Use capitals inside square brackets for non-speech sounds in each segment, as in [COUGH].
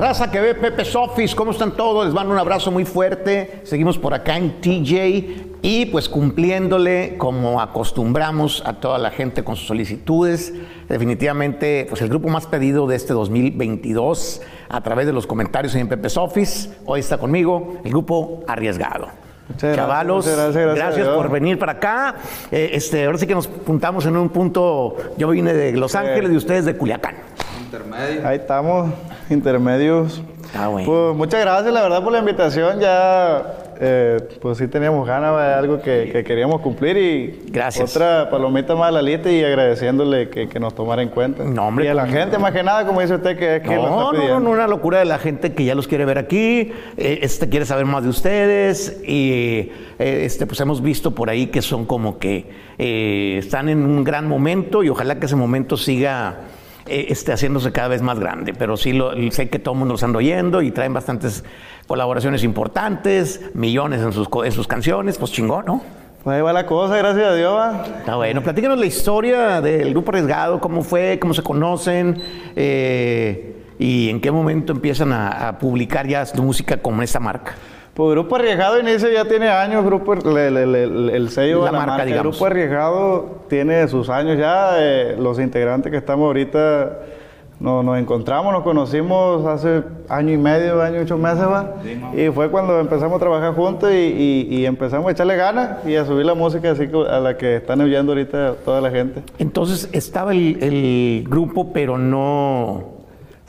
Raza que ve Pepe Sofis, ¿cómo están todos? Les mando un abrazo muy fuerte. Seguimos por acá en TJ y pues cumpliéndole como acostumbramos a toda la gente con sus solicitudes. Definitivamente, pues el grupo más pedido de este 2022 a través de los comentarios en Pepe Sofis. Hoy está conmigo el grupo Arriesgado. Muchas Chavalos, gracias, por venir para acá. Eh, este, ahora sí que nos juntamos en un punto. Yo vine de Los Ángeles y ustedes de Culiacán. Intermedio. Ahí estamos, intermedios. Ah, bueno. Pues muchas gracias, la verdad, por la invitación. Ya, eh, pues sí teníamos ganas de algo que, que queríamos cumplir y Gracias. otra palomita más a la lista y agradeciéndole que, que nos tomara en cuenta. No, hombre, y a la pues, gente, más que nada, como dice usted, que es que lo No, está no, pidiendo. no, no, una locura de la gente que ya los quiere ver aquí, eh, este quiere saber más de ustedes y eh, este pues hemos visto por ahí que son como que eh, están en un gran momento y ojalá que ese momento siga eh, este, haciéndose cada vez más grande. Pero sí lo, sé que todo el mundo los anda oyendo y traen bastantes colaboraciones importantes, millones en sus, en sus canciones, pues chingón, ¿no? Pues ahí va la cosa, gracias a Dios. va. Está bueno, platícanos la historia del grupo arriesgado, cómo fue, cómo se conocen eh, y en qué momento empiezan a, a publicar ya su música con esta marca. Pues Grupo Arriesgado inicia ya tiene años, grupo, el sello La de la, marca, marca. digamos. Grupo Arriesgado tiene sus años ya. eh, los integrantes que estamos ahorita no- nos encontramos, nos conocimos hace año y medio, año y ocho meses, ¿va? y fue cuando empezamos a trabajar juntos y, y- y empezamos a echarle ganas y a subir la música así a la que están oyendo ahorita toda la gente. Entonces estaba el, el grupo, pero no...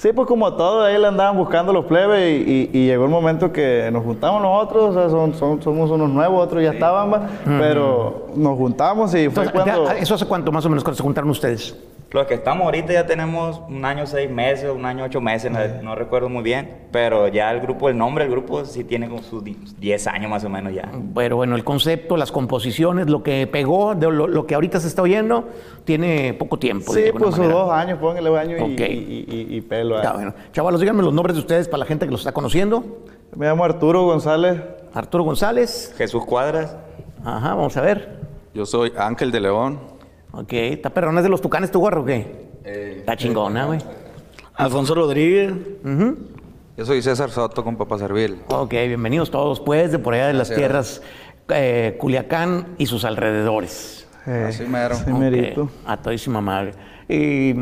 Sí, pues como todo, ahí le andaban buscando los plebes y, y- y llegó el momento que nos juntamos nosotros, o sea, son, son- somos unos nuevos, otros ya estaban, ¿va? pero nos juntamos y fue Entonces, cuando... ¿Eso hace cuánto más o menos cuando se juntaron ustedes? Los que estamos ahorita ya tenemos un año seis meses, un año ocho meses, no, no recuerdo muy bien, pero ya el grupo, el nombre del grupo sí tiene como sus di- 10 años más o menos ya. Pero bueno, el concepto, las composiciones, lo que pegó, de lo, lo que ahorita se está oyendo, tiene poco tiempo. Sí, pues sus dos años, póngale año y, Ok. y- y- y pelo. Está ¿eh? bueno. Chavalos, díganme los nombres de ustedes para la gente que los está conociendo. Me llamo Arturo González. Arturo González. Jesús Cuadras, Ajá, vamos a ver. Yo soy Ángel de León. Ok, ¿está perrón es de los tucanes tu gorro o qué? está chingona, güey. Alfonso Rodríguez. Yo soy César Soto con Papa Servil. Ok, bienvenidos todos, pues, de por allá de las tierras eh, Culiacán y sus alrededores. Eh, Así mero. sí, Ok, merito. A todísima madre. Y,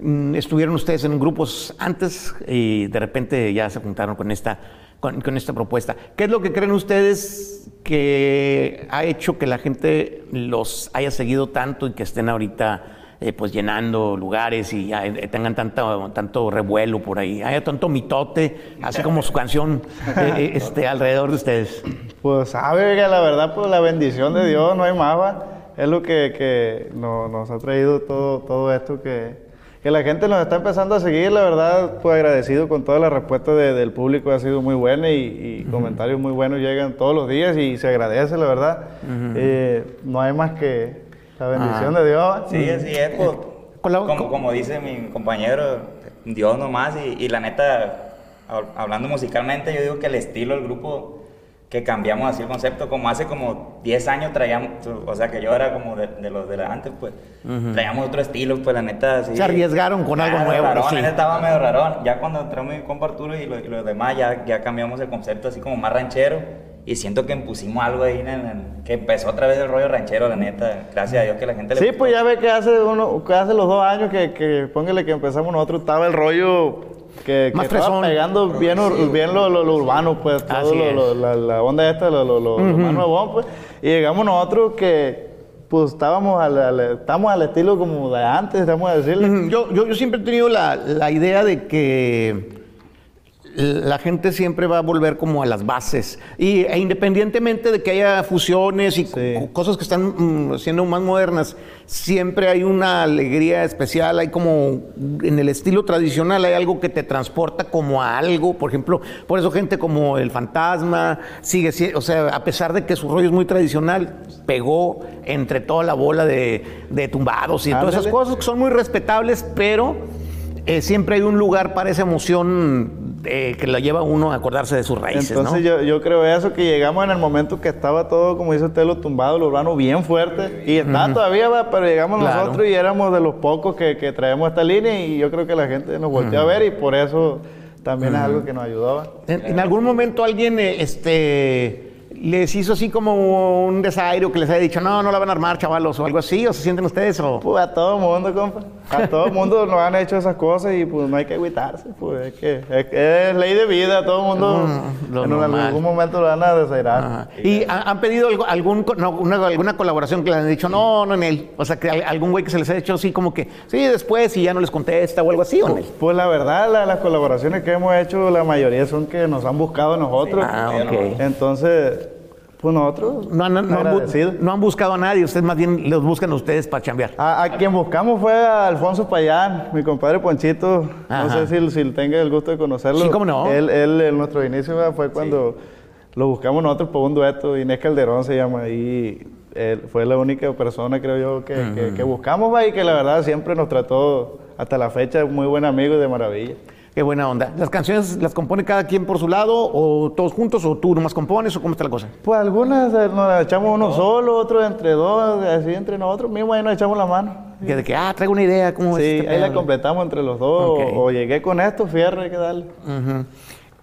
mm, estuvieron ustedes en grupos antes y de repente ya se juntaron con esta, con, con esta propuesta. ¿Qué es lo que creen ustedes que ha hecho que la gente los haya seguido tanto y que estén ahorita eh, pues llenando lugares y eh, tengan tanto, tanto revuelo por ahí? Haya tanto mitote, así como su canción eh, eh, [LAUGHS] este, alrededor de ustedes. Pues sabe que la verdad, pues la bendición de Dios, no hay más, va. Es lo que, que no- nos ha traído todo, todo esto que, que la gente nos está empezando a seguir. La verdad, pues agradecido con toda la respuesta de- del público, ha sido muy buena y, y comentarios muy buenos llegan todos los días y se agradece, la verdad. Eh, no hay más que la bendición Ah. de Dios. sí, así es, pues, la- como, como dice mi compañero, Dios nomás, y, y la neta, hab- hablando musicalmente, yo digo que el estilo del grupo, que cambiamos así el concepto, como hace como 10 años traíamos, o sea, que yo era como de, de los de la antes, pues, traíamos otro estilo, pues la neta, sí. Se arriesgaron con algo nuevo, Rarón, sí. estaba medio rarón. Ya cuando entró mi compa Arturo y, lo- y los demás, ya, ya cambiamos el concepto así como más ranchero. Y siento que impusimos algo ahí en el, que empezó otra vez el rollo ranchero, la neta. Gracias a Dios que la gente le Sí, gustó. pues ya ve que hace uno, que hace los dos años que, que póngale que empezamos nosotros, estaba el rollo que, que Más estaba pegando bien, ur- bien lo, lo- lo urbano, pues, todo lo- la, la onda esta, lo, lo, lo- lo más nuevo, pues. Y llegamos nosotros que, pues, estábamos al, al- estamos al estilo como de antes, vamos a decirle. Ujú, Yo, yo, yo siempre he tenido la, la idea de que la gente siempre va a volver como a las bases. Y, e independientemente de que haya fusiones y Sí. cosas que están mm, siendo más modernas, siempre hay una alegría especial, hay como en el estilo tradicional hay algo que te transporta como a algo, por ejemplo, por eso gente como El Fantasma sigue, si- o sea, a pesar de que su rollo es muy tradicional, pegó entre toda la bola de, de tumbados y todas esas cosas que son muy respetables, pero eh, siempre hay un lugar para esa emoción eh, que lo lleva uno a acordarse de sus raíces, Entonces ¿no? yo, yo creo eso, que llegamos en el momento que estaba todo, como dice usted, lo tumbado, lo urbano, bien fuerte. Y está todavía, pero llegamos Claro. nosotros y éramos de los pocos que, que traemos esta línea y yo creo que la gente nos volteó a ver y por eso también es algo que nos. ¿En, en algún momento alguien eh, este, les hizo así como un desaire o que les haya dicho, no, no la van a armar, chavalos, o algo así? ¿O se sienten ustedes? O... Pues a todo mundo, compa. A todo mundo nos han hecho esas cosas y pues no hay que agüitarse. Pues es que es, es ley de vida. Todo mundo Mm, en normal. algún momento lo van a desairar. Ajá. ¿Y ha- han pedido algo- algún, no, una- alguna colaboración que le han dicho, no, no en él? O sea, que al- algún güey que se les ha hecho así como que, sí, después y ya no les contesta o algo así, ¿o en él? Pues la verdad, la- las colaboraciones que hemos hecho, la mayoría son que nos han buscado a nosotros. Ah, ok. Entonces, pues nosotros No han, no han no han buscado a nadie, ustedes más bien los buscan a ustedes para chambear. A, a quien buscamos fue a Alfonso Payán, mi compadre Ponchito. Ajá. No sé si, si tenga el gusto de conocerlo. Sí, cómo no. Él, él en nuestro inicio fue cuando lo buscamos nosotros por un dueto. Inés Calderón se llama. Y él fue la única persona, creo yo, que, que- que buscamos ¿va? y que la verdad siempre nos trató hasta la fecha muy buen amigo y de maravilla. Qué buena onda. ¿Las canciones las compone cada quien por su lado o todos juntos o tú nomás compones o cómo está la cosa? Pues algunas eh, nos las echamos uno solo, otros entre dos, así entre nosotros mismos ahí nos echamos la mano. Que de que, ah, traigo una idea, ¿cómo es Sí, este ahí la completamos entre los dos. Ok. O, o llegué con esto, fierro, hay que darle.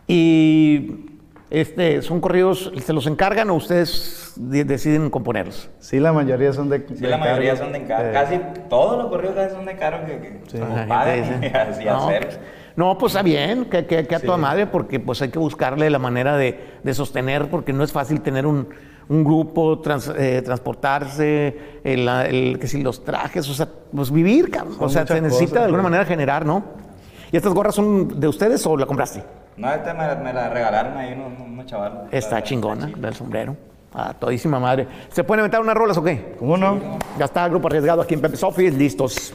Y este, son corridos, ¿se los encargan o ustedes de- deciden componerlos? Sí, la mayoría son de Sí, la mayoría son de encargo. Eh, Casi todos los corridos casi son de encargo que, que La como dice, y así no, hacer. No, pues está bien, que, que, que a toda madre, porque pues hay que buscarle la manera de, de sostener, porque no es fácil tener un, un grupo, trans- eh, transportarse, el, el- que si los trajes, o sea, pues vivir, cabrón. Son O sea, se necesita cosas, de alguna manera generar, ¿no? ¿Y estas gorras son de ustedes o la compraste? No, esta me, me la regalaron ahí unos, unos chavales. Está La- la- chingona, chida. del sombrero. Ah, todísima madre. ¿Se pueden inventar unas rolas o qué? ¿Cómo no? Ya está el grupo arriesgado aquí en Pepe Sofis, listos.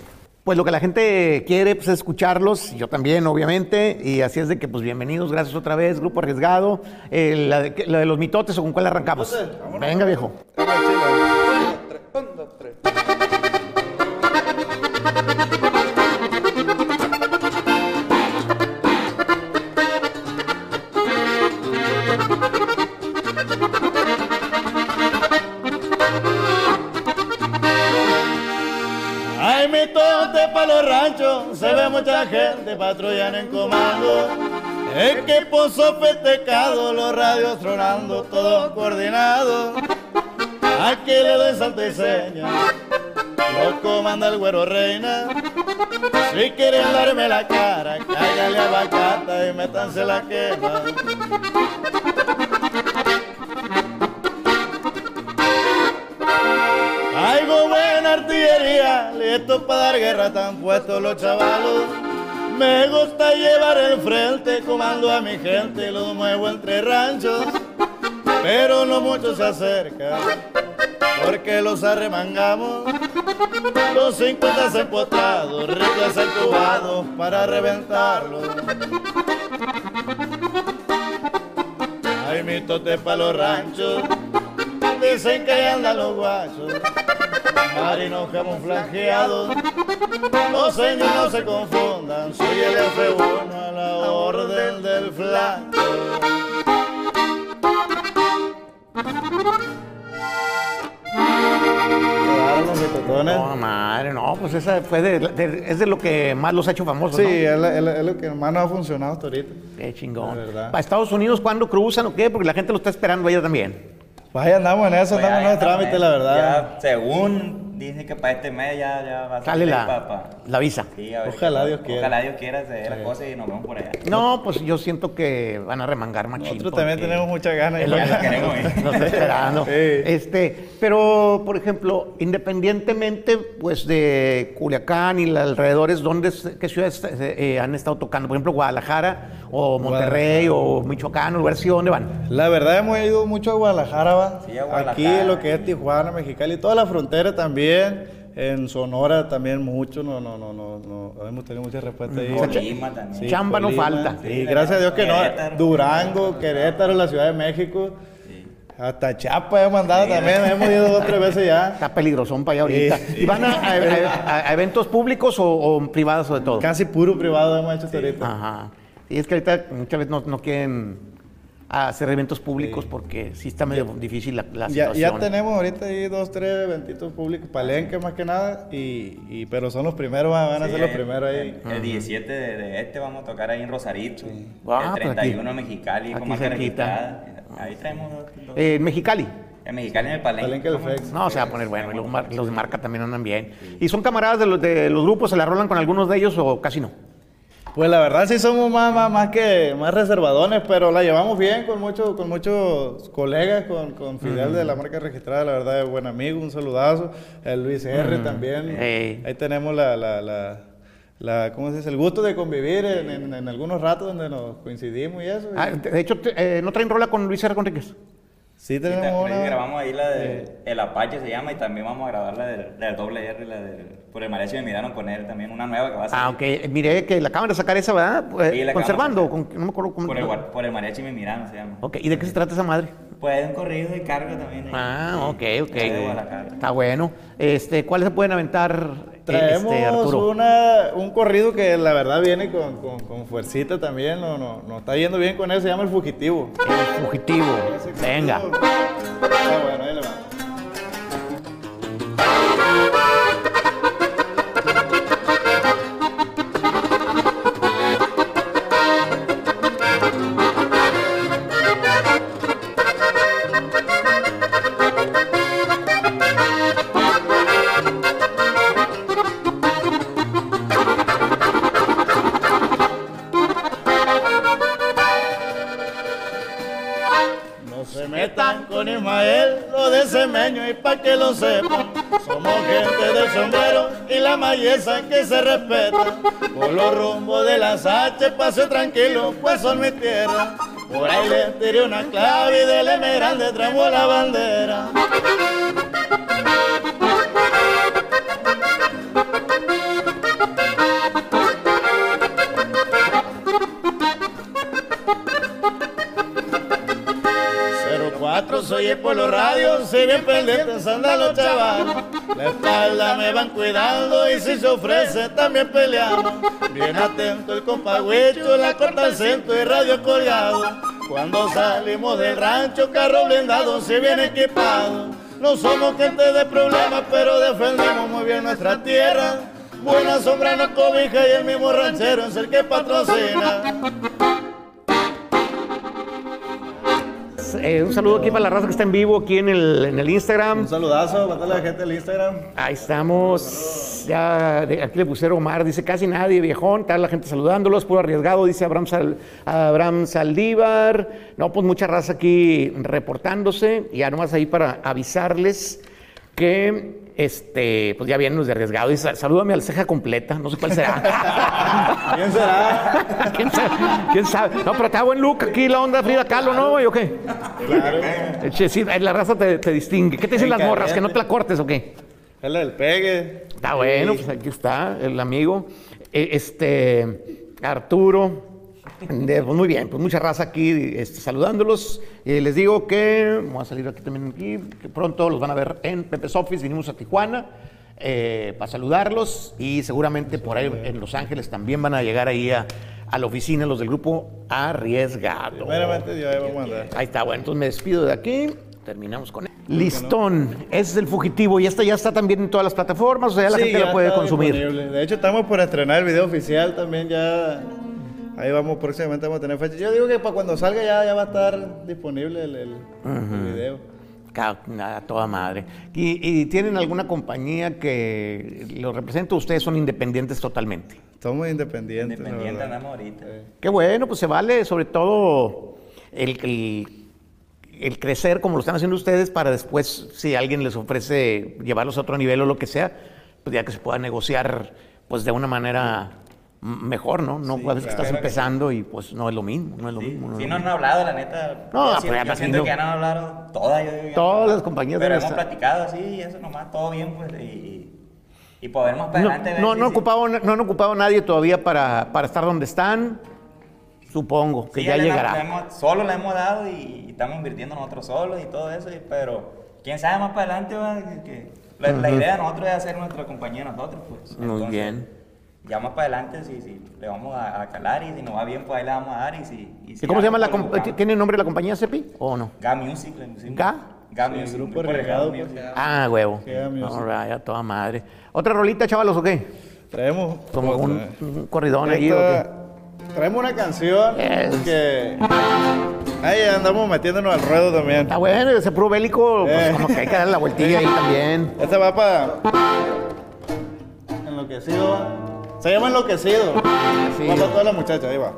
Pues lo que la gente quiere pues, es escucharlos, yo también, obviamente, y así es de que, pues bienvenidos, gracias otra vez, grupo arriesgado. Eh, la, de, la de los mitotes o con cuál arrancamos. Venga, viejo. Gente patrullando en comando. Equipo sofisticado, los radios tronando, todos coordinados. Aquí le doy salto y seña, lo comanda el güero reina. Si quieren darme la cara, cáigale a bacata y métanse la quema. Algo buena artillería, listo para dar guerra, están puestos los chavalos. Me gusta llevar el frente, comando a mi gente, los muevo entre ranchos. Pero no mucho se acerca, porque los arremangamos. Los 50 empotrados, ricos entubados para reventarlos. Ay, mi tote pa' los ranchos, dicen que ahí andan los guachos. Marinos camuflajeados, los señores no se confundan, soy el F1 a la orden del mitotones. No, madre, no, pues esa fue de, de- es de lo que más los ha hecho famosos, Sí, ¿no? es, la- es la- es lo que más nos ha funcionado hasta ahorita. Qué chingón. ¿Para Estados Unidos cuándo cruzan o qué? Porque la gente lo está esperando allá también. Pues ahí andamos en eso, Pues andamos en los trámites, la verdad. Ya, según dice que para este mes ya, ya va a salir la, pa- pa- la visa. Sí, a ver Ojalá Dios quiera. Ojalá Dios quiera hacer la cosa y nos vemos por allá. No, pues yo siento que van a remangar machín. Nosotros también tenemos muchas ganas. Es lo [LAUGHS] Ya que queremos ir. nos esperando. Sí. Este, pero, por ejemplo, independientemente pues de Culiacán y los alrededores, ¿dónde, qué ciudades eh, han estado tocando? Por ejemplo, Guadalajara o Monterrey o Michoacán, o lugar así, ¿dónde van? La verdad hemos ido mucho a Guadalajara, va. Sí, a Guadalajara. Aquí lo que es Tijuana, Mexicali, toda la frontera también. En Sonora también mucho, no, no, no, no, no. hemos tenido mucha respuesta ahí. Colima también. Sí, Chamba no falta. Sí, gracias a Dios que no. Durango, Querétaro, la Ciudad de México. Hasta Chiapas hemos mandado también, hemos ido dos tres veces ya. Está peligrosón para allá ahorita. Sí. ¿Y van a, a- a- a eventos públicos o, o privados o de todo? Casi puro privado hemos hecho hasta ahorita. Ajá. Y es que ahorita muchas veces no, no quieren a hacer eventos públicos porque sí está medio difícil la, la Ya, situación. ya tenemos ahorita ahí dos, tres eventitos públicos, palenque más que nada, y, y- pero son los primeros, van van a Sí, ser los el- primeros ahí. El, el 17 de, de este vamos a tocar ahí en Rosarito. Ah, el pues aquí- 31 en Mexicali, aquí con cerquita. registrada. Ahí traemos dos. dos. Eh, en Mexicali. en Mexicali en el Palenque. Palenque. FEX. No, se va a poner bueno. y Los, mar- los de marca también andan bien. ¿Y son camaradas de los, de los grupos? ¿Se la rolan con algunos de ellos o casi no? Pues la verdad sí somos más, más, más que más reservadones, pero la llevamos bien con muchos, con muchos colegas, con, con Fidel de la marca registrada, la verdad es buen amigo, un saludazo. El Luis R también. Ahí tenemos la, la, la, la- ¿cómo se dice? El gusto de convivir en, en- en algunos ratos donde nos coincidimos y eso. Ah, de hecho, eh, ¿no traen rola con Luis R. Conríquez? Sí tenemos también una. grabamos ahí la de El Apache se llama y también vamos a grabar la del, la del doble R, la del Por el Mariachi me miraron con él también, una nueva que va a salir. Ah, ok. Miré que la acaban de sacar esa, ¿verdad? Pues, Sí, la acabamos conservando. Con, no me acuerdo cómo. Por el, por el Mariachi me miraron se llama. Ok, ¿y de qué se trata esa madre? Pues un corrido de carga también. ahí. Ah, ok, ok. Está bueno. Este, ¿Cuáles se pueden aventar, Traemos este, una, un corrido que la verdad viene con, con, con fuercita también, no, no, no está yendo bien con eso, se llama El Fugitivo. El fugitivo. Venga. Ah, bueno, con Ismael, lo de Semeño y pa' que lo sepan. Somos gente del sombrero y la mayesa que se respeta. Por los rumbos de las H pase tranquilo, pues son mi tierra. Por ahí le tiré una clave y del M grande traemos la bandera. Cuatro soy por los radios, si bien pendientes andan los chavales. La espalda me van cuidando y si se ofrece también peleamos. Bien atento el compa Huicho, la corta al centro y radio colgado. Cuando salimos del rancho, carro blindado, si bien equipado. No somos gente de problemas, pero defendemos muy bien nuestra tierra. Buena sombra nos cobija y el mismo ranchero es el que patrocina. Eh, un saludo aquí para la raza que está en vivo aquí en el, en el Instagram. Un saludazo para toda la gente del Instagram. Ahí estamos. Ya de- aquí le pusieron Omar, dice casi nadie, viejón. Está la gente saludándolos, puro arriesgado, dice Abraham, Sal- Abraham Saldívar. No, pues mucha raza aquí reportándose. Y ya nomás ahí para avisarles que este, pues ya vienen los de arriesgado. Dice, salúdame al ceja completa, no sé cuál será. [LAUGHS] ¿Quién será? [LAUGHS] ¿Quién sabe? ¿Quién sabe? No, pero está buen look aquí la onda Frida Kahlo, ¿no, güey? ¿O qué? Claro. Eh, che, sí, la raza te, te distingue. ¿Qué te dicen las morras? ¿Que no te la cortes o qué? Es la del pegue. Está bueno, pues aquí está el amigo. Eh, Este, Arturo. De- pues muy bien, pues mucha raza aquí este, saludándolos. Eh, les digo que, voy a salir aquí también, aquí, que pronto los van a ver en Pepe's Office. Vinimos a Tijuana eh, para saludarlos y seguramente por ahí en Los Ángeles también van a llegar ahí a, a la oficina los del grupo Arriesgado. Primeramente Dios, ahí vamos a andar. Ahí está, bueno, entonces me despido de aquí. Terminamos con él. Listón, ese es el fugitivo. Y esta ya está también en todas las plataformas, o sea, ya la Sí, gente ya la puede consumir. disponible. De hecho, estamos por estrenar el video oficial también ya. Ahí vamos, próximamente vamos a tener fecha. Yo digo que para cuando salga ya, ya va a estar disponible el, el- el video. Ca- A toda madre. ¿Y, y tienen alguna compañía que los representa? ¿Ustedes son independientes totalmente? Somos independientes. la Independiente verdad. andamos ahorita. Qué bueno, pues se vale, sobre todo el, el- el crecer como lo están haciendo ustedes para después, si alguien les ofrece llevarlos a otro nivel o lo que sea, pues ya que se pueda negociar pues de una manera mejor, ¿no? No puedes que estás empezando y pues no es lo mismo, no es lo mismo. Sí, no lo han hablado, la neta. No, yo pero yo me siento imagino. que ya no han hablado todas. Yo, digo, ya Todas no. las compañías Pero deben hemos platicado así, y eso nomás, todo bien, pues. Y, y poder más para No, adelante. ver no, si- no, si- ocupado, no han ocupado nadie todavía para, para estar donde están. Supongo que Sí, ya llegará. hemos- solo le hemos dado y, y estamos invirtiendo nosotros solos y todo eso, y- pero quién sabe más para adelante, va, que, que la, la idea de nosotros es hacer nuestra compañía nosotros, pues. Muy Entonces, bien. Ya más para adelante, si, si le vamos a, a calar y si nos va bien, pues ahí le vamos a dar. Y, si, y si ¿Y cómo se llama la algo, comp- buscamos. ¿Tiene nombre la compañía Cepi o no? Ga Music. ¿Ga? Ga Sí, Music. grupo Grupo Regado, Regado pues. Ah, huevo. All right, a toda madre. ¿Otra rolita, chavalos, o qué? Traemos Como un, un corridón ahí, ¿o Esta- qué? Traemos una canción Es- que. Ahí andamos metiéndonos al ruedo también. Está bueno, ese puro bélico, pues Eh. como que hay que darle la vueltilla ahí [LAUGHS] también. Esta va para. Enloquecido. Se llama Enloquecido. Enloquecido. Va para todas las muchachas, ahí va.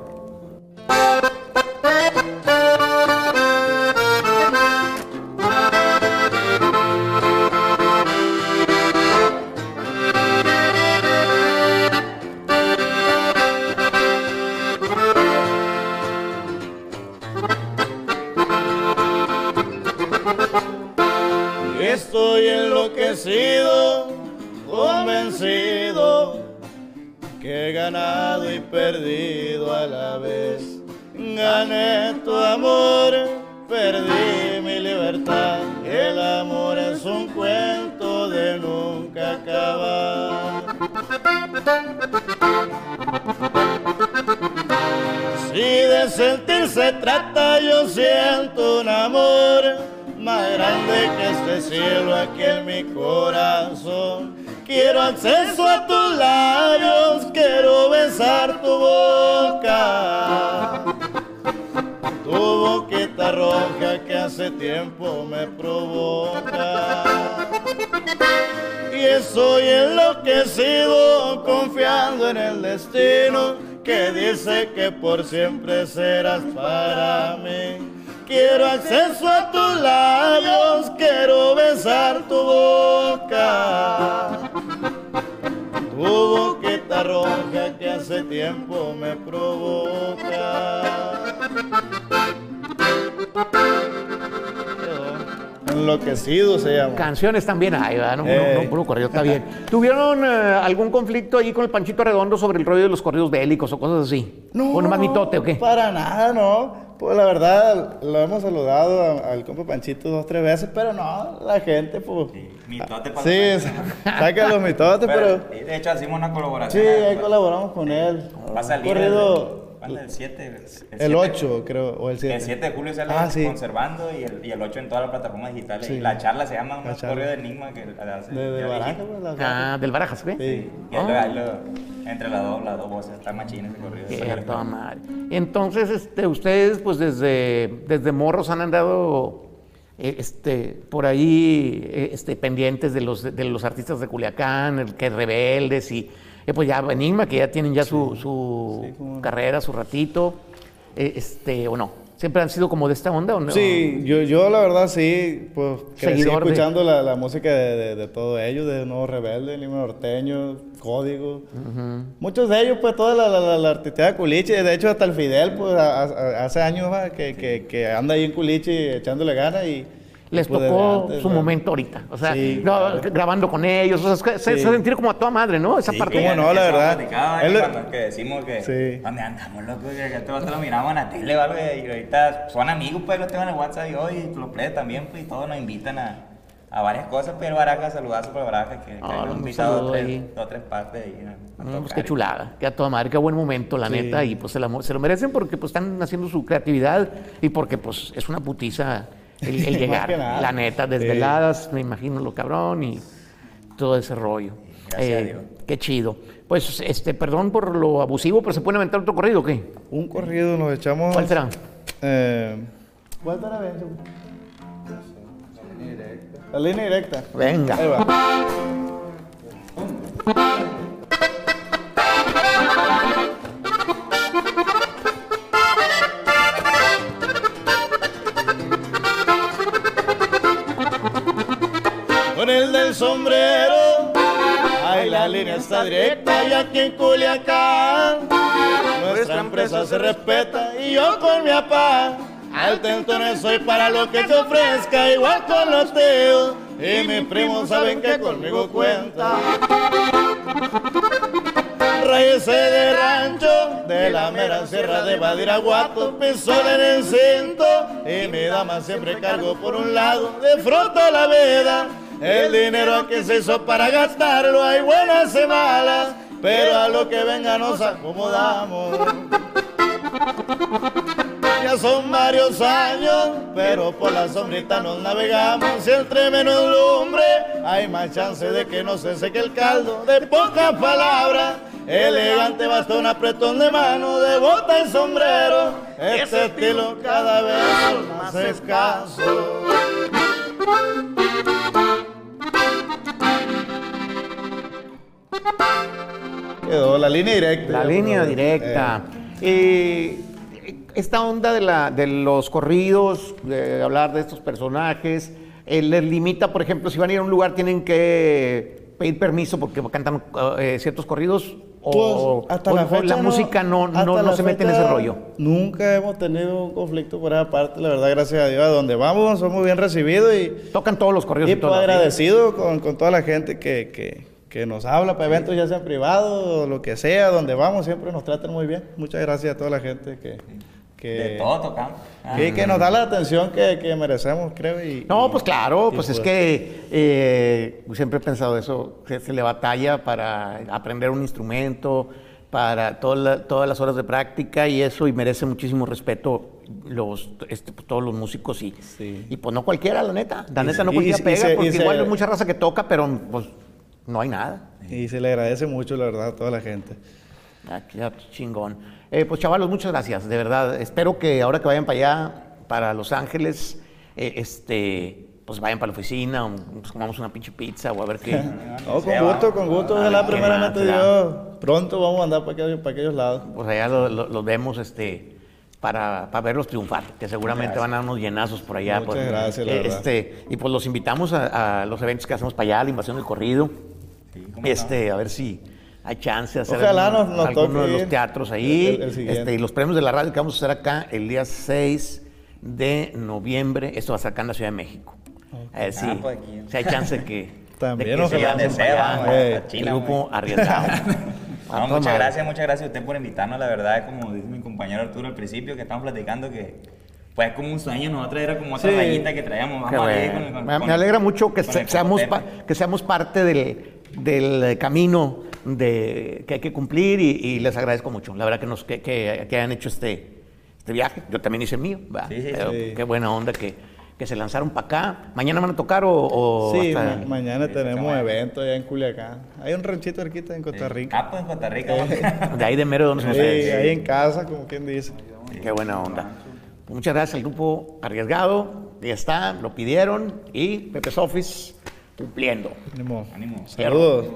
Perdí mi libertad. El amor es un cuento de nunca acabar. Si de sentir se trata, yo siento un amor más grande que este cielo aquí en mi corazón. Quiero acceso a tus labios, quiero besar tu boca. Tu boquita roja que hace tiempo me provoca. Y estoy enloquecido confiando en el destino que dice que por siempre serás para mí. Quiero acceso a tus labios, quiero besar tu boca. Tu boquita roja que hace tiempo me provoca. Enloquecido se llama. Canciones también hay, ¿verdad? No, Eh. no, no, puro corrido está bien. [LAUGHS] ¿Tuvieron eh, algún conflicto ahí con el Panchito Redondo sobre el rollo de los corridos bélicos o cosas así? ¿O nomás mitote o qué? Para nada, no. Pues la verdad, lo hemos saludado a- al compa Panchito dos, tres veces, pero no, la gente, pues. Sí, mitote para Sí, [LAUGHS] saca los mitotes, pero. Pero, de hecho, hicimos una Sí, colaboración. ahí colaboramos con él. Va a salir Corrido. el, ¿cuándo? el 7. El 8, creo, o el 7. El 7 de julio sale Ah, sí. Conservando y el, y el 8 en todas las plataformas digitales. Sí. Y la charla se llama La Un correo de enigma que hace. De, de pues, Ah, del Barajas, ¿qué? Sí. Y lo- lo- entre las dos, las dos voces, está machín ese corrido. Toda madre. Entonces, este, ustedes, pues desde, desde morros han andado eh, este, por ahí eh, este, pendientes de los, de los artistas de Culiacán, el que rebeldes y eh, pues ya Enigma, que ya tienen ya su, su carrera, su ratito, eh, este, o no. ¿Siempre han sido como de esta onda o no? Sí, yo, yo la verdad sí, pues crecí Seguidor de- escuchando la, la música de, de, de todos ellos, de Nuevo Rebelde, Lima Norteño, Código. Muchos de ellos, pues toda la, la, la, artistía de Culichi, de hecho hasta el Fidel, pues a- a- hace años va, que, que, que anda ahí en Culichi echándole ganas y... Les tocó antes, su ¿no? momento ahorita. O sea, Sí, no, claro. grabando con ellos. O sea, se, se Sí. sentir como a toda madre, ¿no? Esa Sí, parte. cómo no, la verdad. Él- que cuando que decimos que Sí. ¿dónde andamos, loco? Que que este vato lo miramos en la tele algo y ahorita son amigos, pues los tengo en el WhatsApp y hoy los plebes también, pues y todos nos invitan a, a varias cosas, pero Baraja, saludazo por Baraja, que, que Ah, nos un invitado dos tres partes ahí. ¿no? A No, pues qué chulada, qué a toda madre, qué buen momento, la Sí. neta, y pues se, la- se lo merecen porque pues están haciendo su creatividad y porque pues es una putiza el, [LAUGHS] llegar, la neta, Sí. desveladas, me imagino lo cabrón y todo ese rollo. Gracias a Dios. Qué chido. Pues, este, perdón por lo abusivo, pero ¿se puede aventar otro corrido o qué? Un corrido nos echamos... ¿Cuál será? Eh, ¿Cuál estará bien? La línea directa. Venga. Ahí va. Sombrero, ay, la línea está directa y aquí en Culiacán. Nuestra empresa se respeta y yo con mi papá al tentones soy para lo que te ofrezca, igual con los tíos. y mis primos saben que conmigo cuenta. Raíces de rancho, de la mera sierra de Badiraguato, pistola en el cinto. Y mi dama siempre cargo por un lado, de frota la veda. El dinero aquí se hizo para gastarlo, hay buenas y malas, pero a lo que venga nos acomodamos. Ya son varios años, pero por la sombrita nos navegamos. Si entre menos lumbre, hay más chance de que no se seque el caldo. De pocas palabras, elegante bastón, apretón de mano, de bota y sombrero. Este estilo cada vez más escaso. Quedó la línea directa. La línea directa. Eh, esta onda de, la, de los corridos, de hablar de estos personajes, eh, les limita, por ejemplo, si van a ir a un lugar, tienen que pedir permiso porque cantan eh, ciertos corridos o, Pues, hasta o- la fecha música no, no, no la se mete en ese rollo. Nunca hemos tenido un conflicto por esa parte, la verdad, gracias a Dios. A donde vamos somos bien recibidos y, Tocan todos los corridos y y pues todo. agradecido con, con toda la gente que, que, que nos habla para eventos, ya sean privados o lo que sea, donde vamos siempre nos tratan muy bien. Muchas gracias a toda la gente que, que, De todo tocamos. Ah, que, que nos da la atención que, que merecemos, creo. Y, No, pues claro, pues es que eh, siempre he pensado eso, que se le batalla para aprender un instrumento, para toda la- todas las horas de práctica y eso, y merece muchísimo respeto los, este, pues, todos los músicos y, Sí. y pues no cualquiera, la neta, la Y neta no y cualquiera se- y pega, porque se- igual hay mucha raza que toca, pero pues no hay nada. Y se le agradece mucho, la verdad, a toda la gente. Ah, qué chingón. Eh, pues chavalos, muchas gracias, de verdad. Espero que ahora que vayan para allá, para Los Ángeles, eh, este, pues vayan para la oficina, o nos comamos una pinche pizza o a ver qué. [LAUGHS] No, con gusto, con gusto. Ah, Ojalá qué primeramente Dios. Pronto vamos a andar para aquellos, para aquellos lados. Pues allá lo- lo- los vemos, este, para, para verlos triunfar, que seguramente van a dar unos llenazos por allá. Muchas pues. gracias, la Eh, verdad. este, y pues los invitamos a, a los eventos que hacemos para allá, la invasión del corrido. Sí, ¿cómo Este, a ver si hay chance de hacer Ojalá alguno, nos- nos alguno de los teatros ahí. El- el siguiente. este, y los premios de la radio que vamos a hacer acá el día 6 de noviembre. Esto va a ser acá en la Ciudad de México. A ver si, Ah, pues aquí. si hay chance de que, [LAUGHS] También, de que se lancen Donde para sea, allá. [LAUGHS] [LAUGHS] vamos, eh, a China, el grupo arriesgado. No, muchas madre. gracias, muchas gracias a usted por invitarnos. La verdad, como dice mi compañero Arturo al principio, que estamos platicando que pues es como un sueño, nosotros era como otra Sí. rayita que traíamos. Qué Vamos a ir bueno. con- con- me, con- me alegra mucho que, se- seamos, pa- que seamos parte del, del camino de, que hay que cumplir y, y les agradezco mucho. La verdad que, nos, que, que, que hayan hecho este, este viaje. Yo también hice el mío. Sí, sí, Pero sí. Qué buena onda que, que se lanzaron para acá. ¿Mañana van a tocar o...? o Sí, hasta- ma- mañana Sí, tenemos evento allá en Culiacán. Hay un ranchito cerquita en Costa Rica. Ah, pues en Costa Rica. vamos. [LAUGHS] De ahí de mero donde Sí, se nos ahí en casa, como quien dice. Qué buena onda. Pues muchas gracias al grupo Arriesgado. Ya está, lo pidieron. Y Pepe Sofis cumpliendo. Ánimo. Ánimo. Saludos.